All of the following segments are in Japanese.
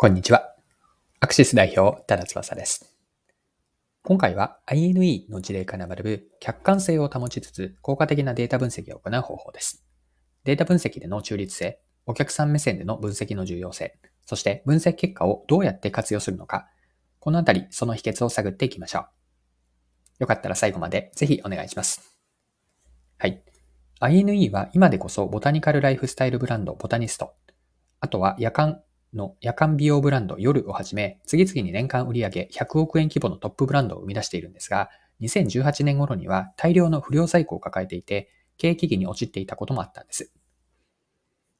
こんにちは。アクシス代表、多田翼です。今回は INE の事例から学ぶ客観性を保ちつつ効果的なデータ分析を行う方法です。データ分析での中立性、お客さん目線での分析の重要性、そして分析結果をどうやって活用するのか、このあたりその秘訣を探っていきましょう。よかったら最後までぜひお願いします。はい。INE は今でこそボタニカルライフスタイルブランドボタニスト、あとは夜間の夜間美容ブランド夜をはじめ、次々に年間売上100億円規模のトップブランドを生み出しているんですが、2018年頃には大量の不良在庫を抱えていて、経営危機に陥っていたこともあったんです。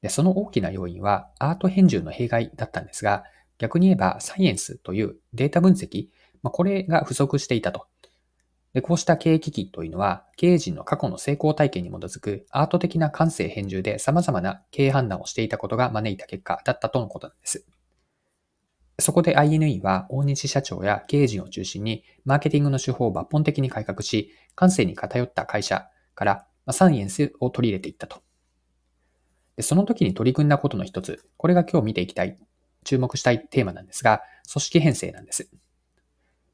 でその大きな要因はアート編集の弊害だったんですが、逆に言えばサイエンスというデータ分析、まあ、これが不足していたとで、こうした経営危機というのは、経営陣の過去の成功体験に基づくアート的な感性編集で様々な経営判断をしていたことが招いた結果だったとのことなんです。そこで INE は大西社長や経営陣を中心にマーケティングの手法を抜本的に改革し、感性に偏った会社からサイエンスを取り入れていったと。でその時に取り組んだことの一つ、これが今日見ていきたい、注目したいテーマなんですが、組織編成なんです。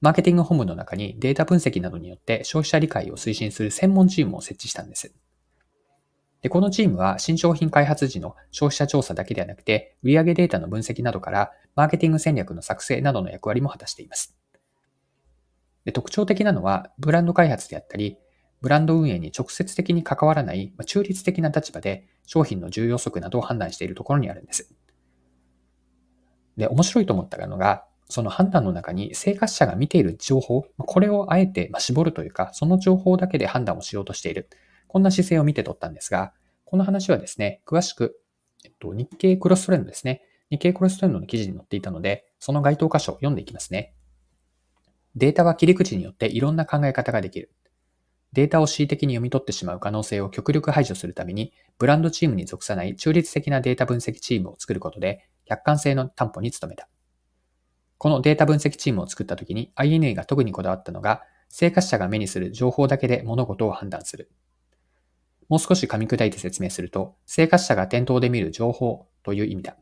マーケティング本部の中にデータ分析などによって消費者理解を推進する専門チームを設置したんです。でこのチームは新商品開発時の消費者調査だけではなくて、売上データの分析などからマーケティング戦略の作成などの役割も果たしています。で特徴的なのは、ブランド開発であったり、ブランド運営に直接的に関わらない中立的な立場で商品の重要則などを判断しているところにあるんです。で、面白いと思ったのが、その判断の中に生活者が見ている情報、これをあえて絞るというか、その情報だけで判断をしようとしている。こんな姿勢を見て取ったんですが、この話はですね、詳しく、えっと、日経クロストレンドですね。日経クロストレンドの記事に載っていたので、その該当箇所を読んでいきますね。データは切り口によっていろんな考え方ができる。データを恣意的に読み取ってしまう可能性を極力排除するために、ブランドチームに属さない中立的なデータ分析チームを作ることで、客観性の担保に努めた。このデータ分析チームを作ったときに INA が特にこだわったのが、生活者が目にする情報だけで物事を判断する。もう少し噛み砕いて説明すると、生活者が店頭で見る情報という意味だ。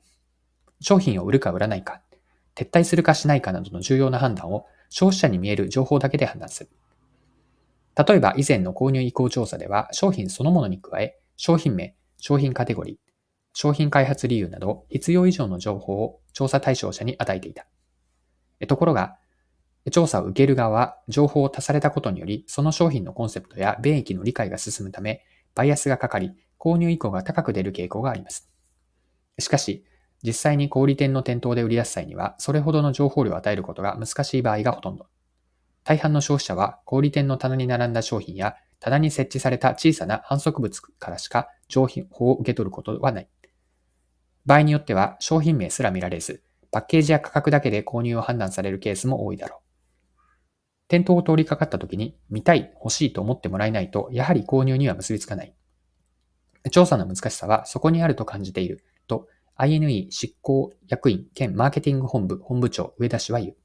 商品を売るか売らないか、撤退するかしないかなどの重要な判断を消費者に見える情報だけで判断する。例えば以前の購入意向調査では商品そのものに加え、商品名、商品カテゴリー、商品開発理由など必要以上の情報を調査対象者に与えていた。ところが、調査を受ける側は情報を足されたことにより、その商品のコンセプトや便益の理解が進むため、バイアスがかかり、購入意向が高く出る傾向があります。しかし、実際に小売店の店頭で売り出す際には、それほどの情報量を与えることが難しい場合がほとんど。大半の消費者は小売店の棚に並んだ商品や棚に設置された小さな反則物からしか情報を受け取ることはない。場合によっては商品名すら見られず、パッケージや価格だけで購入を判断されるケースも多いだろう。店頭を通りかかった時に見たい、欲しいと思ってもらえないと、やはり購入には結びつかない。調査の難しさはそこにあると感じていると INE 執行役員兼マーケティング本部本部長上田氏は言う。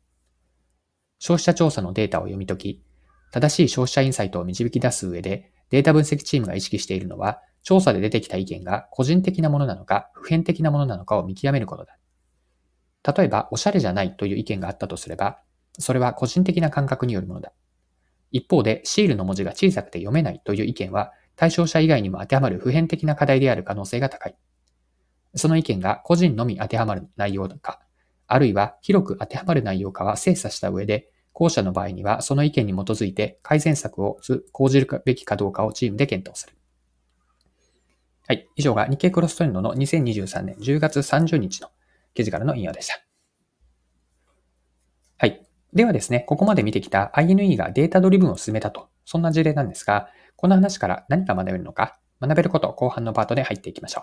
消費者調査のデータを読み解き、正しい消費者インサイトを導き出す上でデータ分析チームが意識しているのは、調査で出てきた意見が個人的なものなのか普遍的なものなのかを見極めることだ。例えば、おしゃれじゃないという意見があったとすれば、それは個人的な感覚によるものだ。一方で、シールの文字が小さくて読めないという意見は、対象者以外にも当てはまる普遍的な課題である可能性が高い。その意見が個人のみ当てはまる内容か、あるいは広く当てはまる内容かは精査した上で、後者の場合にはその意見に基づいて改善策を講じるべきかどうかをチームで検討する。はい。以上が日経クロストレンドの2023年10月30日の記事からの引用でした。はい。ではですね、ここまで見てきた INE がデータドリブンを進めたと、そんな事例なんですが、この話から何が学べるのか、学べることを後半のパートで入っていきましょ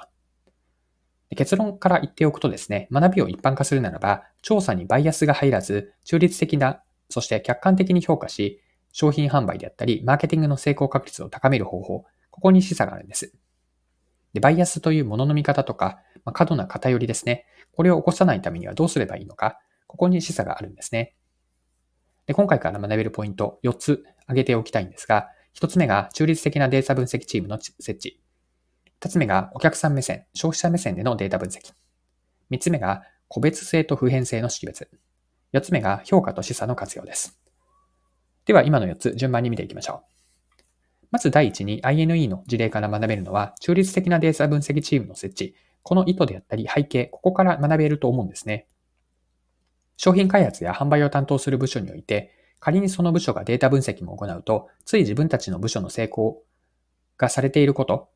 う。結論から言っておくとですね、学びを一般化するならば、調査にバイアスが入らず、中立的な、そして客観的に評価し、商品販売であったり、マーケティングの成功確率を高める方法、ここに示唆があるんです。でバイアスというものの見方とか、まあ、過度な偏りですね。これを起こさないためにはどうすればいいのか、ここに示唆があるんですね。で今回から学べるポイント4つ挙げておきたいんですが、1つ目が中立的なデータ分析チームの設置。2つ目がお客さん目線、消費者目線でのデータ分析。3つ目が個別性と普遍性の識別。4つ目が評価と示唆の活用です。では今の4つ順番に見ていきましょう。まず第一に INE の事例から学べるのは中立的なデータ分析チームの設置、この意図であったり背景、ここから学べると思うんですね。商品開発や販売を担当する部署において、仮にその部署がデータ分析も行うと、つい自分たちの部署の成功がされていること、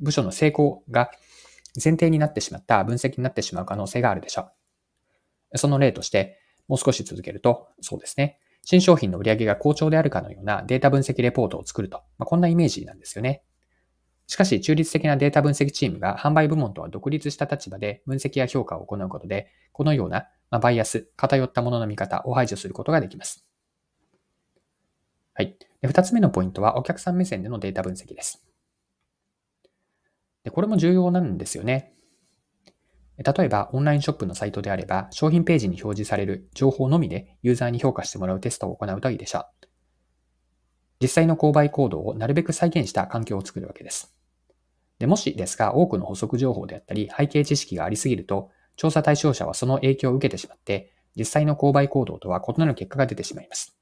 部署の成功が前提になってしまった分析になってしまう可能性があるでしょう。その例として、もう少し続けると、そうですね。新商品の売り上げが好調であるかのようなデータ分析レポートを作ると、まあ、こんなイメージなんですよね。しかし、中立的なデータ分析チームが販売部門とは独立した立場で分析や評価を行うことで、このような、まバイアス、偏ったものの見方を排除することができます。はい。二つ目のポイントは、お客さん目線でのデータ分析です。でこれも重要なんですよね。例えば、オンラインショップのサイトであれば、商品ページに表示される情報のみでユーザーに評価してもらうテストを行うといいでしょう。実際の購買行動をなるべく再現した環境を作るわけです。でもしですが、多くの補足情報であったり、背景知識がありすぎると、調査対象者はその影響を受けてしまって、実際の購買行動とは異なる結果が出てしまいます。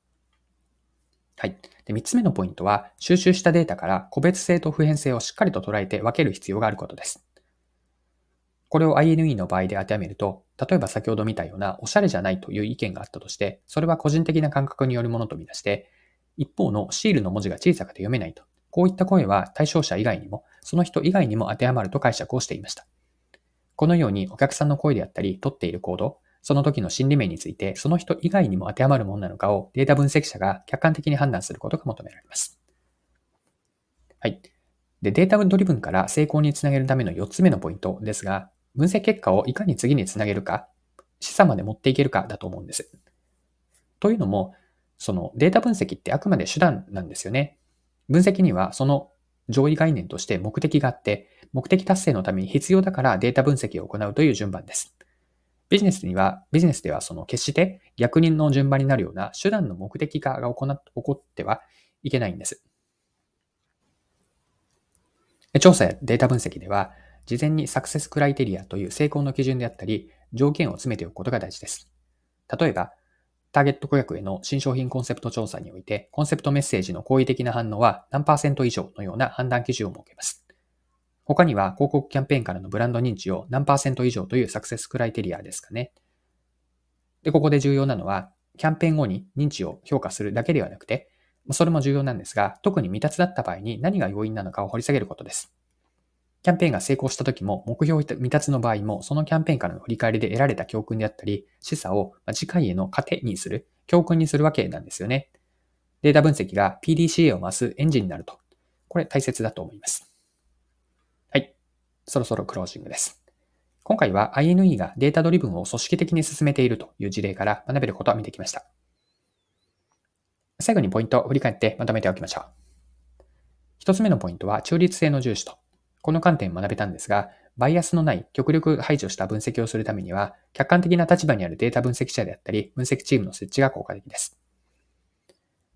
はい。で、3つ目のポイントは、収集したデータから個別性と普遍性をしっかりと捉えて分ける必要があることです。これを INE の場合で当てはめると、例えば先ほど見たようなおしゃれじゃないという意見があったとして、それは個人的な感覚によるものとみなして、一方のシールの文字が小さくて読めないと。こういった声は対象者以外にも、その人以外にも当てはまると解釈をしていました。このようにお客さんの声であったり、取っている行動、その時の心理面について、その人以外にも当てはまるものなのかをデータ分析者が客観的に判断することが求められます。はい。で、データドリブンから成功につなげるための4つ目のポイントですが、分析結果をいかに次につなげるか、示唆まで持っていけるかだと思うんです。というのも、そのデータ分析ってあくまで手段なんですよね。分析にはその上位概念として目的があって、目的達成のために必要だからデータ分析を行うという順番です。ビジネスには、ビジネスではその決して逆人の順番になるような手段の目的化が起こってはいけないんです。調査やデータ分析では、事前にサクセスクライテリアという成功の基準であったり、条件を詰めておくことが大事です。例えば、ターゲット顧客への新商品コンセプト調査において、コンセプトメッセージの好意的な反応は何パーセント以上のような判断基準を設けます。他には広告キャンペーンからのブランド認知を何パーセント以上というサクセスクライテリアですかね。で、ここで重要なのは、キャンペーン後に認知を評価するだけではなくて、それも重要なんですが、特に未達だった場合に何が要因なのかを掘り下げることです。キャンペーンが成功した時も、目標未達の場合も、そのキャンペーンからの振り返りで得られた教訓であったり、示唆を次回への糧にする、教訓にするわけなんですよね。データ分析が PDCA を増すエンジンになると。これ大切だと思います。はい。そろそろクロージングです。今回は INE がデータドリブンを組織的に進めているという事例から学べることを見てきました。最後にポイントを振り返ってまとめておきましょう。一つ目のポイントは中立性の重視とこの観点を学べたんですが、バイアスのない極力排除した分析をするためには、客観的な立場にあるデータ分析者であったり、分析チームの設置が効果的です。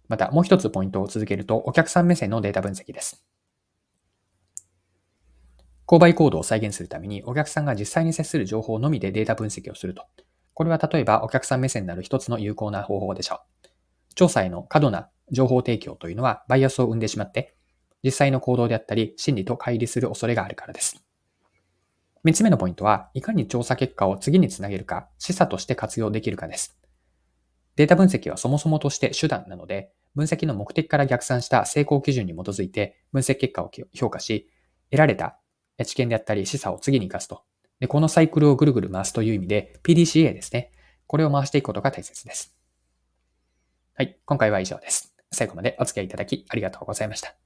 また、もう一つポイントを続けると、お客さん目線のデータ分析です。購買行動を再現するために、お客さんが実際に接する情報のみでデータ分析をすると。これは例えばお客さん目線になる一つの有効な方法でしょう。調査への過度な情報提供というのはバイアスを生んでしまって、実際の行動であったり、心理と乖離する恐れがあるからです。三つ目のポイントは、いかに調査結果を次につなげるか、示唆として活用できるかです。データ分析はそもそもとして手段なので、分析の目的から逆算した成功基準に基づいて分析結果を評価し、得られた知見であったり示唆を次に活かすと。でこのサイクルをぐるぐる回すという意味で PDCA ですね。これを回していくことが大切です。はい。今回は以上です。最後までお付き合いいただきありがとうございました。